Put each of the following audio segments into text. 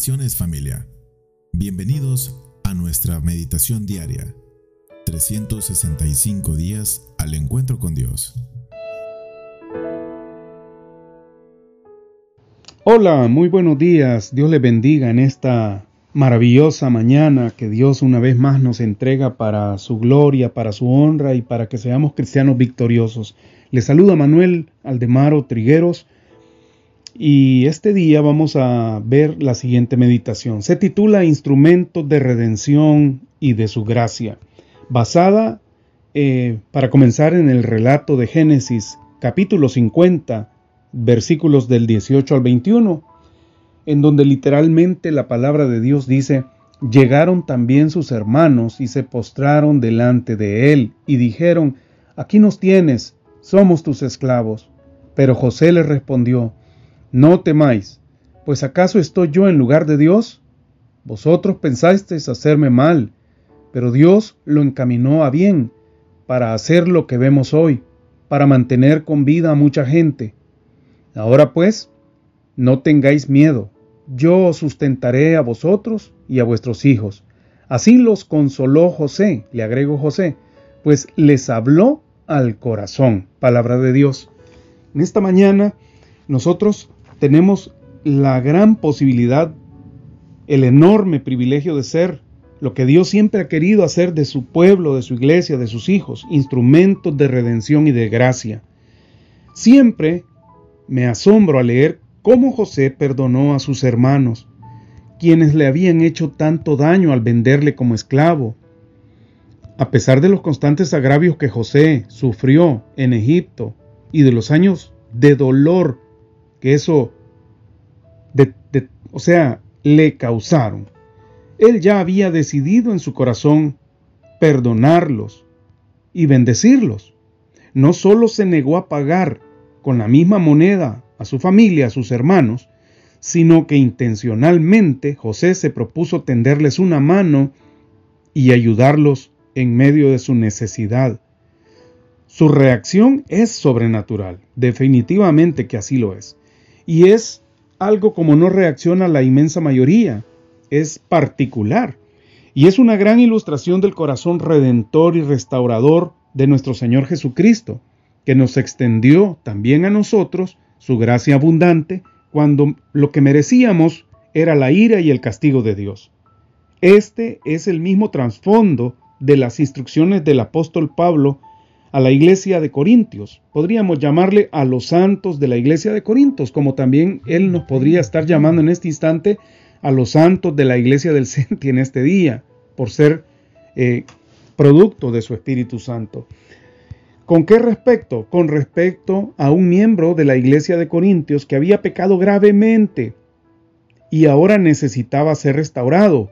Bendiciones familia. Bienvenidos a nuestra meditación diaria. 365 días al encuentro con Dios. Hola, muy buenos días. Dios les bendiga en esta maravillosa mañana que Dios una vez más nos entrega para su gloria, para su honra y para que seamos cristianos victoriosos. Les saluda Manuel Aldemaro Trigueros y este día vamos a ver la siguiente meditación. Se titula Instrumentos de Redención y de su Gracia, basada, eh, para comenzar, en el relato de Génesis, capítulo 50, versículos del 18 al 21, en donde literalmente la palabra de Dios dice, llegaron también sus hermanos y se postraron delante de él y dijeron, aquí nos tienes, somos tus esclavos. Pero José les respondió, no temáis, pues acaso estoy yo en lugar de Dios? Vosotros pensasteis hacerme mal, pero Dios lo encaminó a bien, para hacer lo que vemos hoy, para mantener con vida a mucha gente. Ahora pues, no tengáis miedo, yo os sustentaré a vosotros y a vuestros hijos. Así los consoló José, le agrego José, pues les habló al corazón. Palabra de Dios. En esta mañana nosotros tenemos la gran posibilidad, el enorme privilegio de ser lo que Dios siempre ha querido hacer de su pueblo, de su iglesia, de sus hijos, instrumentos de redención y de gracia. Siempre me asombro al leer cómo José perdonó a sus hermanos, quienes le habían hecho tanto daño al venderle como esclavo. A pesar de los constantes agravios que José sufrió en Egipto y de los años de dolor que eso, o sea, le causaron. Él ya había decidido en su corazón perdonarlos y bendecirlos. No solo se negó a pagar con la misma moneda a su familia, a sus hermanos, sino que intencionalmente José se propuso tenderles una mano y ayudarlos en medio de su necesidad. Su reacción es sobrenatural, definitivamente que así lo es. Y es algo como no reacciona la inmensa mayoría, es particular. Y es una gran ilustración del corazón redentor y restaurador de nuestro Señor Jesucristo, que nos extendió también a nosotros su gracia abundante cuando lo que merecíamos era la ira y el castigo de Dios. Este es el mismo trasfondo de las instrucciones del apóstol Pablo a la iglesia de Corintios. Podríamos llamarle a los santos de la iglesia de Corintios, como también él nos podría estar llamando en este instante a los santos de la iglesia del Senti en este día, por ser eh, producto de su Espíritu Santo. ¿Con qué respecto? Con respecto a un miembro de la iglesia de Corintios que había pecado gravemente y ahora necesitaba ser restaurado.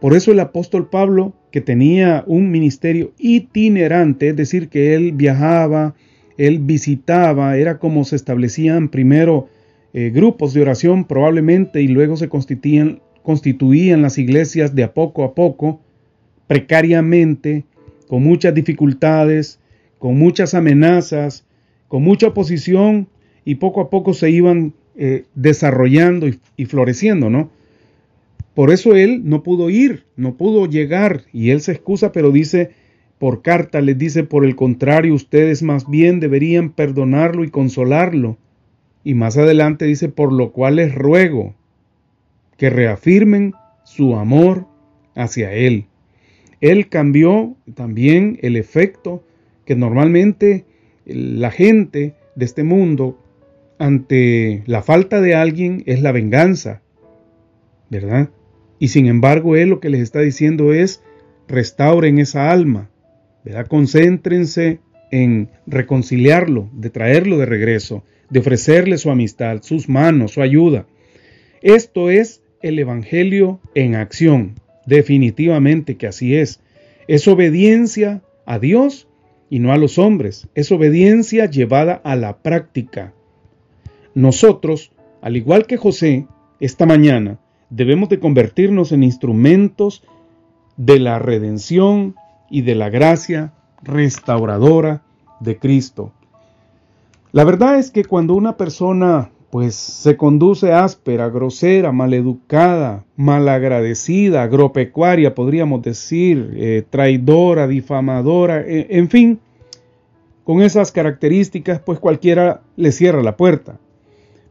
Por eso el apóstol Pablo que tenía un ministerio itinerante, es decir, que él viajaba, él visitaba, era como se establecían primero eh, grupos de oración probablemente y luego se constituían, las iglesias de a poco a poco, precariamente, con muchas dificultades, con muchas amenazas, con mucha oposición y poco a poco se iban eh, desarrollando y, y floreciendo, ¿no? Por eso él no pudo ir, no pudo llegar, y él se excusa, pero dice, por carta les dice, por el contrario, ustedes más bien deberían perdonarlo y consolarlo. Y más adelante dice, por lo cual les ruego que reafirmen su amor hacia él. Él cambió también el efecto que normalmente la gente de este mundo ante la falta de alguien es la venganza, ¿verdad? Y sin embargo, Él lo que les está diciendo es, restauren esa alma, ¿verdad? concéntrense en reconciliarlo, de traerlo de regreso, de ofrecerle su amistad, sus manos, su ayuda. Esto es el Evangelio en acción, definitivamente que así es. Es obediencia a Dios y no a los hombres, es obediencia llevada a la práctica. Nosotros, al igual que José, esta mañana, debemos de convertirnos en instrumentos de la redención y de la gracia restauradora de Cristo. La verdad es que cuando una persona pues se conduce áspera, grosera, maleducada, malagradecida, agropecuaria, podríamos decir, eh, traidora, difamadora, e, en fin, con esas características, pues cualquiera le cierra la puerta.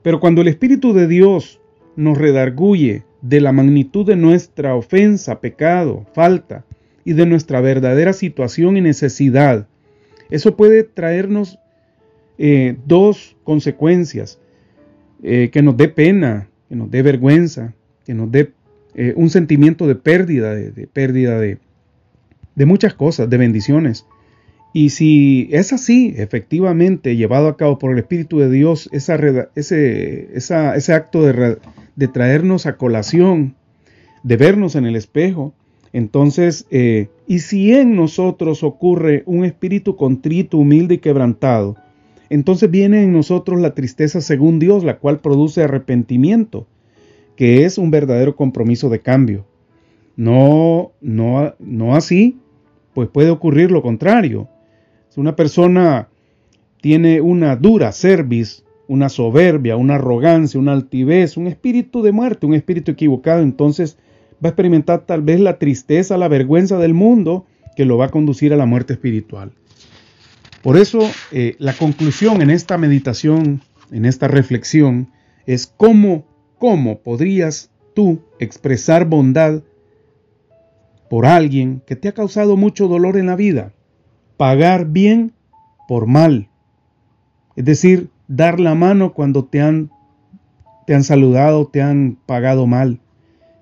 Pero cuando el Espíritu de Dios nos redarguye de la magnitud de nuestra ofensa, pecado, falta y de nuestra verdadera situación y necesidad, eso puede traernos eh, dos consecuencias. Eh, que nos dé pena, que nos dé vergüenza, que nos dé eh, un sentimiento de pérdida, de, pérdida de, de muchas cosas, de bendiciones. Y si es así, efectivamente, llevado a cabo por el Espíritu de Dios, esa, ese, ese, acto de, traernos a colación, de vernos en el espejo, entonces, eh, y si en nosotros ocurre un espíritu contrito, humilde y quebrantado, entonces viene en nosotros la tristeza según Dios, la cual produce arrepentimiento, que es un verdadero compromiso de cambio. No, no, no así, pues puede ocurrir lo contrario. Si una persona tiene una dura cerviz, una soberbia, una arrogancia, una altivez, un espíritu de muerte, un espíritu equivocado, entonces va a experimentar tal vez la tristeza, la vergüenza del mundo que lo va a conducir a la muerte espiritual. Por eso eh, la conclusión en esta meditación, en esta reflexión, es cómo, cómo podrías tú expresar bondad por alguien que te ha causado mucho dolor en la vida. Pagar bien por mal. Es decir, dar la mano cuando te han, te han saludado, te han pagado mal.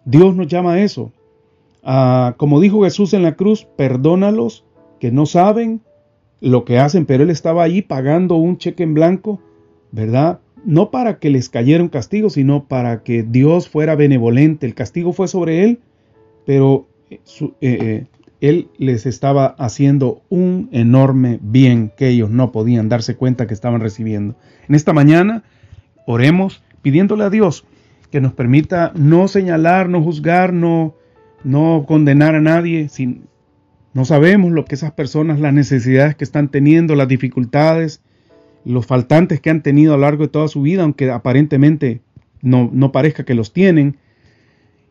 Dios nos llama a eso. Ah, como dijo Jesús en la cruz, perdónalos que no saben lo que hacen, pero él estaba allí pagando un cheque en blanco, ¿verdad? No para que les cayera un castigo, sino para que Dios fuera benevolente. El castigo fue sobre él, pero eh, eh, eh, él les estaba haciendo un enorme bien que ellos no podían darse cuenta que estaban recibiendo. En esta mañana oremos pidiéndole a Dios que nos permita no señalar, no juzgar, no, no condenar a nadie, sin, no sabemos lo que esas personas, las necesidades que están teniendo, las dificultades, los faltantes que han tenido a lo largo de toda su vida, aunque aparentemente no, no parezca que los tienen.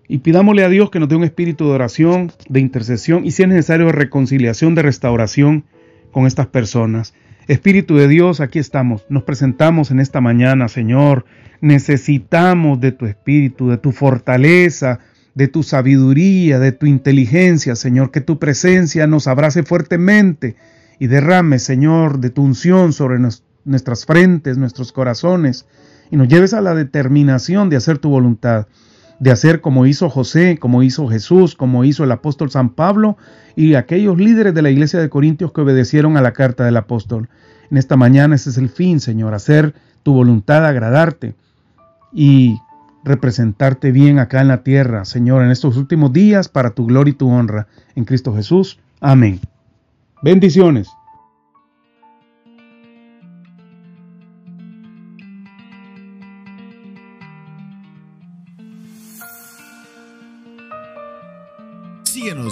Y pidámosle a Dios que nos dé un espíritu de oración, de intercesión y si es necesario de reconciliación, de restauración con estas personas. Espíritu de Dios, aquí estamos. Nos presentamos en esta mañana, Señor. Necesitamos de tu espíritu, de tu fortaleza, de tu sabiduría, de tu inteligencia, Señor, que tu presencia nos abrace fuertemente y derrame, Señor, de tu unción sobre nuestras frentes, nuestros corazones, y nos lleves a la determinación de hacer tu voluntad, de hacer como hizo José, como hizo Jesús, como hizo el apóstol San Pablo y aquellos líderes de la iglesia de Corintios que obedecieron a la carta del apóstol. En esta mañana ese es el fin, Señor, hacer tu voluntad, agradarte y representarte bien acá en la tierra, Señor, en estos últimos días para tu gloria y tu honra. En Cristo Jesús. Amén. Bendiciones.